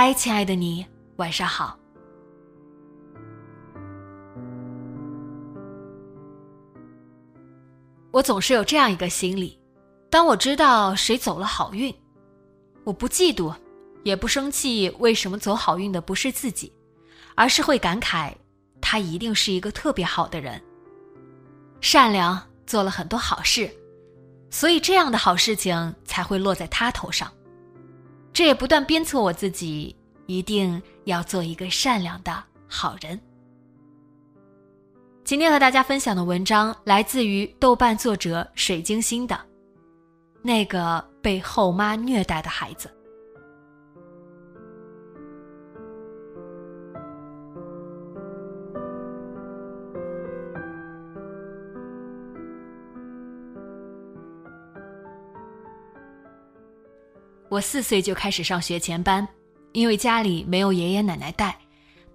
嗨，亲爱的你，晚上好。我总是有这样一个心理：当我知道谁走了好运，我不嫉妒，也不生气。为什么走好运的不是自己，而是会感慨他一定是一个特别好的人，善良，做了很多好事，所以这样的好事情才会落在他头上。这也不断鞭策我自己，一定要做一个善良的好人。今天和大家分享的文章来自于豆瓣作者水晶星的《那个被后妈虐待的孩子》。我四岁就开始上学前班，因为家里没有爷爷奶奶带，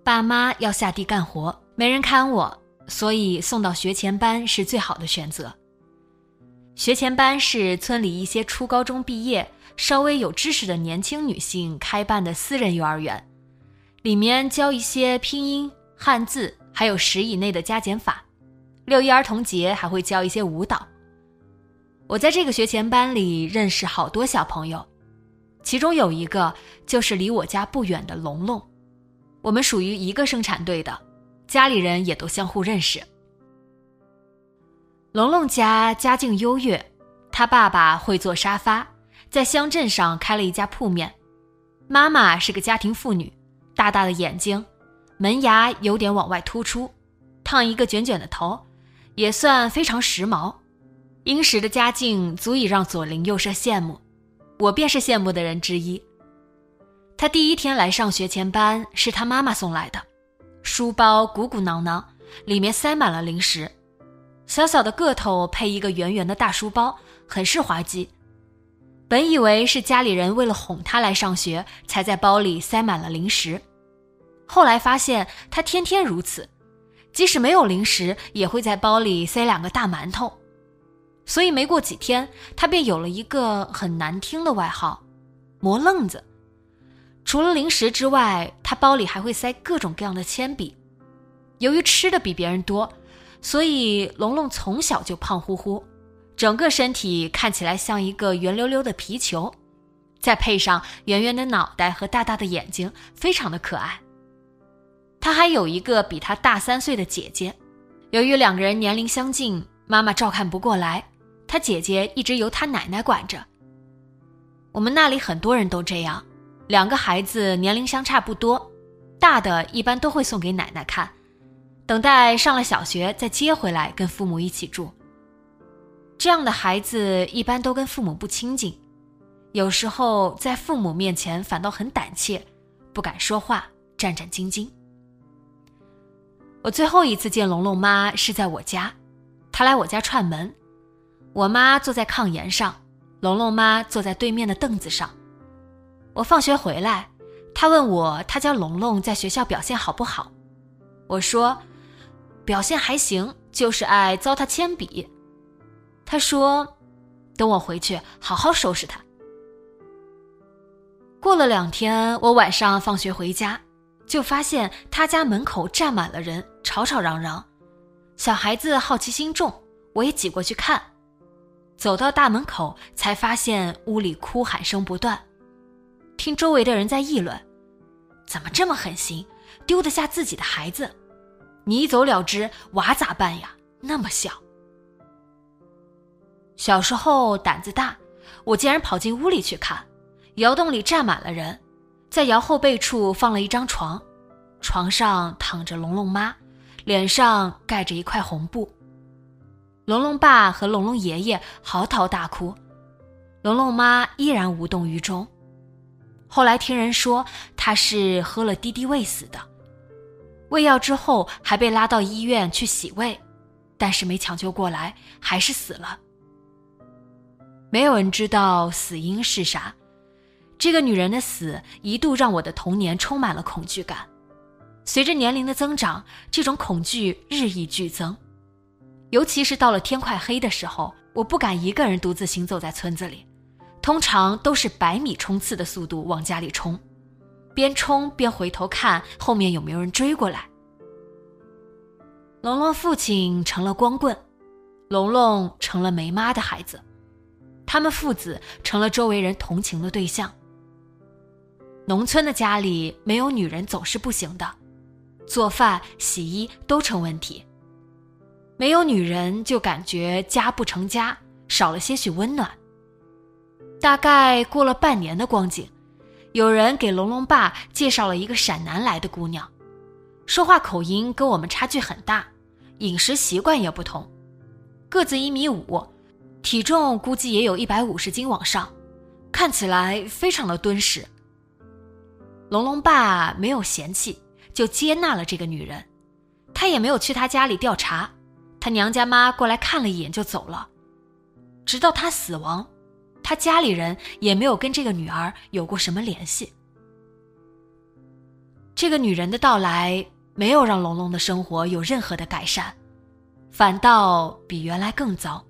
爸妈要下地干活，没人看我，所以送到学前班是最好的选择。学前班是村里一些初高中毕业、稍微有知识的年轻女性开办的私人幼儿园，里面教一些拼音、汉字，还有十以内的加减法。六一儿童节还会教一些舞蹈。我在这个学前班里认识好多小朋友。其中有一个就是离我家不远的龙龙，我们属于一个生产队的，家里人也都相互认识。龙龙家家境优越，他爸爸会做沙发，在乡镇上开了一家铺面，妈妈是个家庭妇女，大大的眼睛，门牙有点往外突出，烫一个卷卷的头，也算非常时髦。殷实的家境足以让左邻右舍羡慕。我便是羡慕的人之一。他第一天来上学前班是他妈妈送来的，书包鼓鼓囊囊，里面塞满了零食。小小的个头配一个圆圆的大书包，很是滑稽。本以为是家里人为了哄他来上学，才在包里塞满了零食。后来发现他天天如此，即使没有零食，也会在包里塞两个大馒头。所以没过几天，他便有了一个很难听的外号——磨愣子。除了零食之外，他包里还会塞各种各样的铅笔。由于吃的比别人多，所以龙龙从小就胖乎乎，整个身体看起来像一个圆溜溜的皮球，再配上圆圆的脑袋和大大的眼睛，非常的可爱。他还有一个比他大三岁的姐姐，由于两个人年龄相近，妈妈照看不过来。他姐姐一直由他奶奶管着。我们那里很多人都这样，两个孩子年龄相差不多，大的一般都会送给奶奶看，等待上了小学再接回来跟父母一起住。这样的孩子一般都跟父母不亲近，有时候在父母面前反倒很胆怯，不敢说话，战战兢兢。我最后一次见龙龙妈是在我家，她来我家串门。我妈坐在炕沿上，龙龙妈坐在对面的凳子上。我放学回来，她问我，她家龙龙在学校表现好不好？我说，表现还行，就是爱糟蹋铅笔。她说，等我回去好好收拾他。过了两天，我晚上放学回家，就发现他家门口站满了人，吵吵嚷嚷。小孩子好奇心重，我也挤过去看。走到大门口，才发现屋里哭喊声不断。听周围的人在议论：“怎么这么狠心，丢得下自己的孩子？你一走了之，娃咋办呀？那么小。”小时候胆子大，我竟然跑进屋里去看，窑洞里站满了人，在窑后背处放了一张床，床上躺着龙龙妈，脸上盖着一块红布。龙龙爸和龙龙爷爷嚎啕大哭，龙龙妈依然无动于衷。后来听人说他是喝了敌敌畏死的，喂药之后还被拉到医院去洗胃，但是没抢救过来，还是死了。没有人知道死因是啥，这个女人的死一度让我的童年充满了恐惧感。随着年龄的增长，这种恐惧日益剧增。尤其是到了天快黑的时候，我不敢一个人独自行走在村子里，通常都是百米冲刺的速度往家里冲，边冲边回头看后面有没有人追过来。龙龙父亲成了光棍，龙龙成了没妈的孩子，他们父子成了周围人同情的对象。农村的家里没有女人总是不行的，做饭、洗衣都成问题。没有女人，就感觉家不成家，少了些许温暖。大概过了半年的光景，有人给龙龙爸介绍了一个陕南来的姑娘，说话口音跟我们差距很大，饮食习惯也不同，个子一米五，体重估计也有一百五十斤往上，看起来非常的敦实。龙龙爸没有嫌弃，就接纳了这个女人，他也没有去她家里调查。他娘家妈过来看了一眼就走了，直到他死亡，他家里人也没有跟这个女儿有过什么联系。这个女人的到来没有让龙龙的生活有任何的改善，反倒比原来更糟。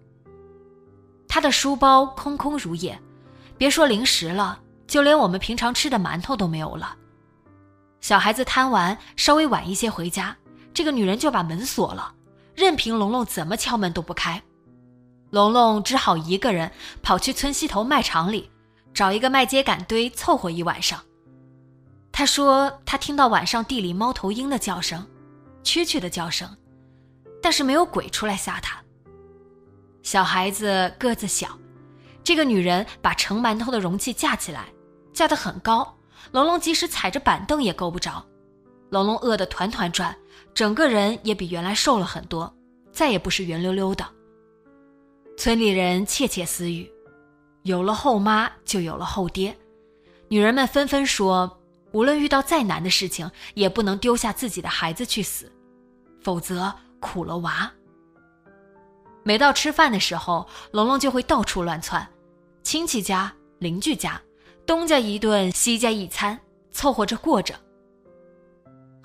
他的书包空空如也，别说零食了，就连我们平常吃的馒头都没有了。小孩子贪玩，稍微晚一些回家，这个女人就把门锁了。任凭龙龙怎么敲门都不开，龙龙只好一个人跑去村西头卖场里，找一个麦秸秆堆凑合一晚上。他说他听到晚上地里猫头鹰的叫声，蛐蛐的叫声，但是没有鬼出来吓他。小孩子个子小，这个女人把盛馒头的容器架起来，架得很高，龙龙即使踩着板凳也够不着。龙龙饿得团团转。整个人也比原来瘦了很多，再也不是圆溜溜的。村里人窃窃私语：“有了后妈，就有了后爹。”女人们纷纷说：“无论遇到再难的事情，也不能丢下自己的孩子去死，否则苦了娃。”每到吃饭的时候，龙龙就会到处乱窜，亲戚家、邻居家，东家一顿，西家一餐，凑合着过着。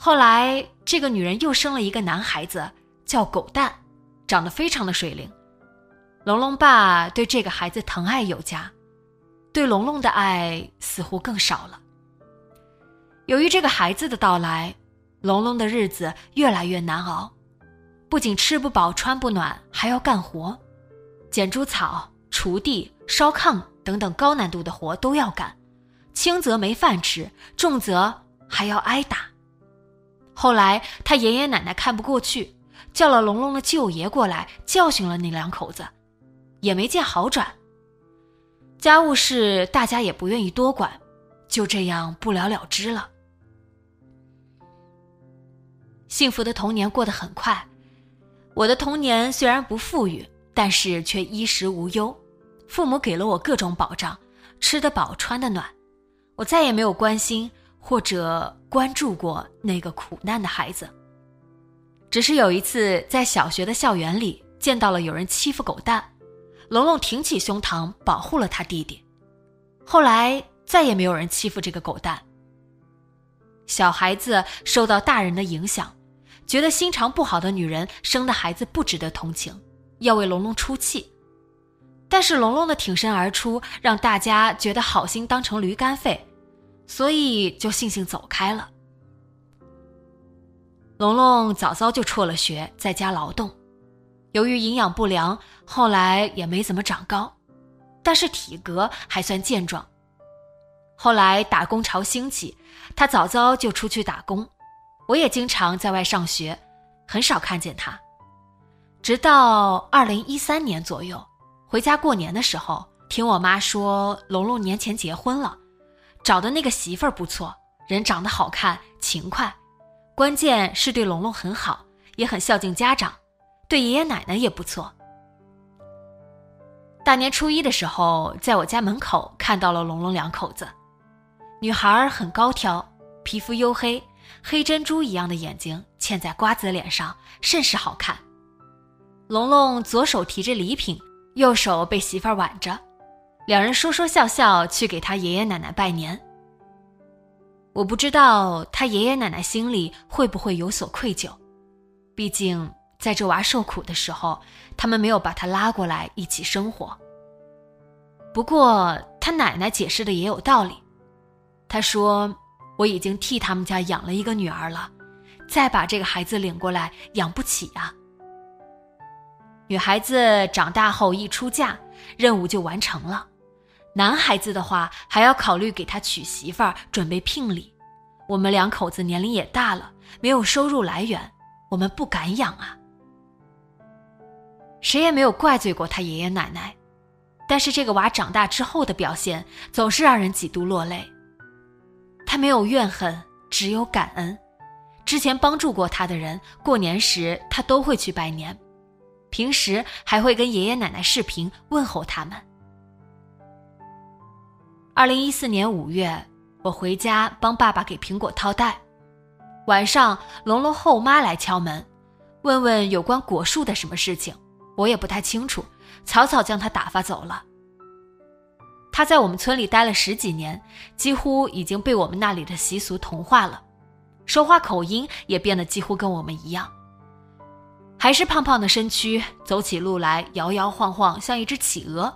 后来，这个女人又生了一个男孩子，叫狗蛋，长得非常的水灵。龙龙爸对这个孩子疼爱有加，对龙龙的爱似乎更少了。由于这个孩子的到来，龙龙的日子越来越难熬，不仅吃不饱穿不暖，还要干活，剪猪草、锄地、烧炕等等高难度的活都要干，轻则没饭吃，重则还要挨打。后来，他爷爷奶奶看不过去，叫了龙龙的舅爷过来教训了那两口子，也没见好转。家务事大家也不愿意多管，就这样不了了之了。幸福的童年过得很快，我的童年虽然不富裕，但是却衣食无忧，父母给了我各种保障，吃得饱，穿得暖，我再也没有关心。或者关注过那个苦难的孩子。只是有一次在小学的校园里见到了有人欺负狗蛋，龙龙挺起胸膛保护了他弟弟。后来再也没有人欺负这个狗蛋。小孩子受到大人的影响，觉得心肠不好的女人生的孩子不值得同情，要为龙龙出气。但是龙龙的挺身而出，让大家觉得好心当成驴肝肺。所以就悻悻走开了。龙龙早早就辍了学，在家劳动。由于营养不良，后来也没怎么长高，但是体格还算健壮。后来打工潮兴起，他早早就出去打工，我也经常在外上学，很少看见他。直到二零一三年左右，回家过年的时候，听我妈说龙龙年前结婚了，找的那个媳妇儿不错，人长得好看，勤快，关键是对龙龙很好，也很孝敬家长，对爷爷奶奶也不错。大年初一的时候，在我家门口看到了龙龙两口子。女孩很高挑，皮肤黝黑，黑珍珠一样的眼睛嵌在瓜子脸上，甚是好看。龙龙左手提着礼品，右手被媳妇儿挽着，两人说说笑笑去给他爷爷奶奶拜年。我不知道他爷爷奶奶心里会不会有所愧疚，毕竟在这娃受苦的时候，他们没有把他拉过来一起生活。不过他奶奶解释的也有道理。他说：“我已经替他们家养了一个女儿了，再把这个孩子领过来养不起啊。女孩子长大后一出嫁，任务就完成了；男孩子的话，还要考虑给他娶媳妇儿，准备聘礼。我们两口子年龄也大了，没有收入来源，我们不敢养啊。谁也没有怪罪过他爷爷奶奶，但是这个娃长大之后的表现，总是让人几度落泪。”他没有怨恨，只有感恩。之前帮助过他的人，过年时他都会去拜年，平时还会跟爷爷奶奶视频问候他们。二零一四年五月，我回家帮爸爸给苹果套袋，晚上龙龙后妈来敲门，问问有关果树的什么事情，我也不太清楚，草草将他打发走了。他在我们村里待了十几年，几乎已经被我们那里的习俗同化了，说话口音也变得几乎跟我们一样。还是胖胖的身躯，走起路来摇摇晃晃，像一只企鹅。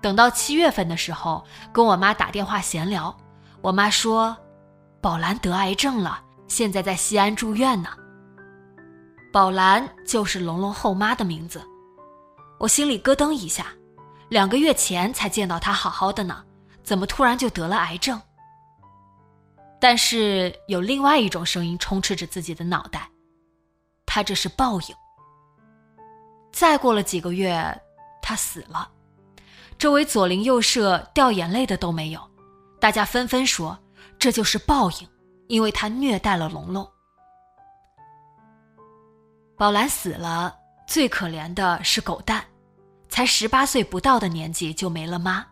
等到七月份的时候，跟我妈打电话闲聊，我妈说，宝兰得癌症了，现在在西安住院呢。宝兰就是龙龙后妈的名字，我心里咯噔一下。两个月前才见到他好好的呢，怎么突然就得了癌症？但是有另外一种声音充斥着自己的脑袋，他这是报应。再过了几个月，他死了，周围左邻右舍掉眼泪的都没有，大家纷纷说这就是报应，因为他虐待了龙龙。宝兰死了，最可怜的是狗蛋。才十八岁不到的年纪就没了妈，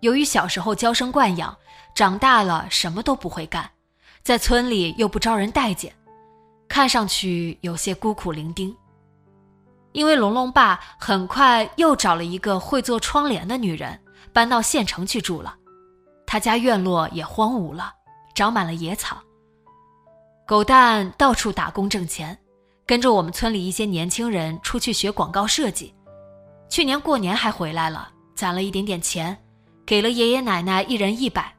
由于小时候娇生惯养，长大了什么都不会干，在村里又不招人待见，看上去有些孤苦伶仃。因为龙龙爸很快又找了一个会做窗帘的女人，搬到县城去住了，他家院落也荒芜了，长满了野草。狗蛋到处打工挣钱，跟着我们村里一些年轻人出去学广告设计。去年过年还回来了，攒了一点点钱，给了爷爷奶奶一人一百。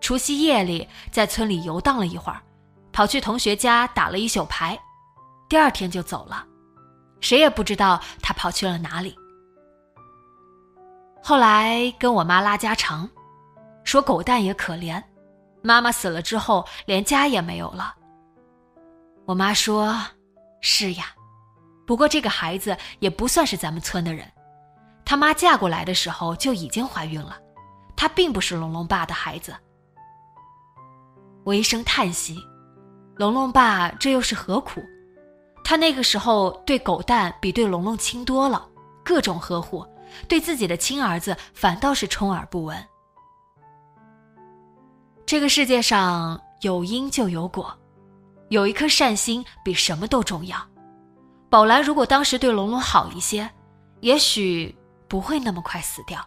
除夕夜里在村里游荡了一会儿，跑去同学家打了一宿牌，第二天就走了，谁也不知道他跑去了哪里。后来跟我妈拉家常，说狗蛋也可怜，妈妈死了之后连家也没有了。我妈说：“是呀，不过这个孩子也不算是咱们村的人。”他妈嫁过来的时候就已经怀孕了，他并不是龙龙爸的孩子。我一声叹息，龙龙爸这又是何苦？他那个时候对狗蛋比对龙龙亲多了，各种呵护，对自己的亲儿子反倒是充耳不闻。这个世界上有因就有果，有一颗善心比什么都重要。宝兰如果当时对龙龙好一些，也许。不会那么快死掉。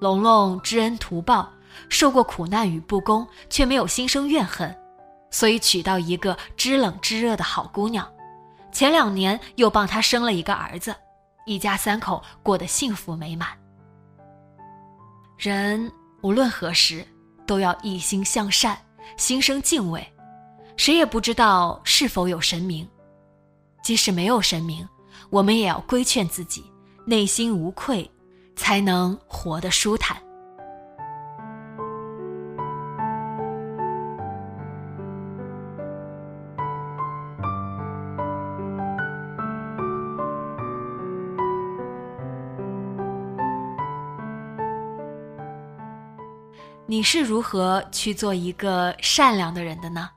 龙龙知恩图报，受过苦难与不公，却没有心生怨恨，所以娶到一个知冷知热的好姑娘。前两年又帮他生了一个儿子，一家三口过得幸福美满。人无论何时都要一心向善，心生敬畏。谁也不知道是否有神明，即使没有神明，我们也要规劝自己。内心无愧，才能活得舒坦。你是如何去做一个善良的人的呢？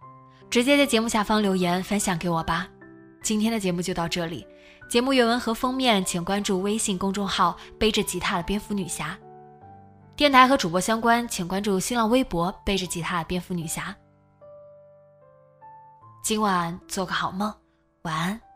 直接在节目下方留言分享给我吧。今天的节目就到这里，节目原文和封面请关注微信公众号“背着吉他的蝙蝠女侠”。电台和主播相关，请关注新浪微博“背着吉他的蝙蝠女侠”。今晚做个好梦，晚安。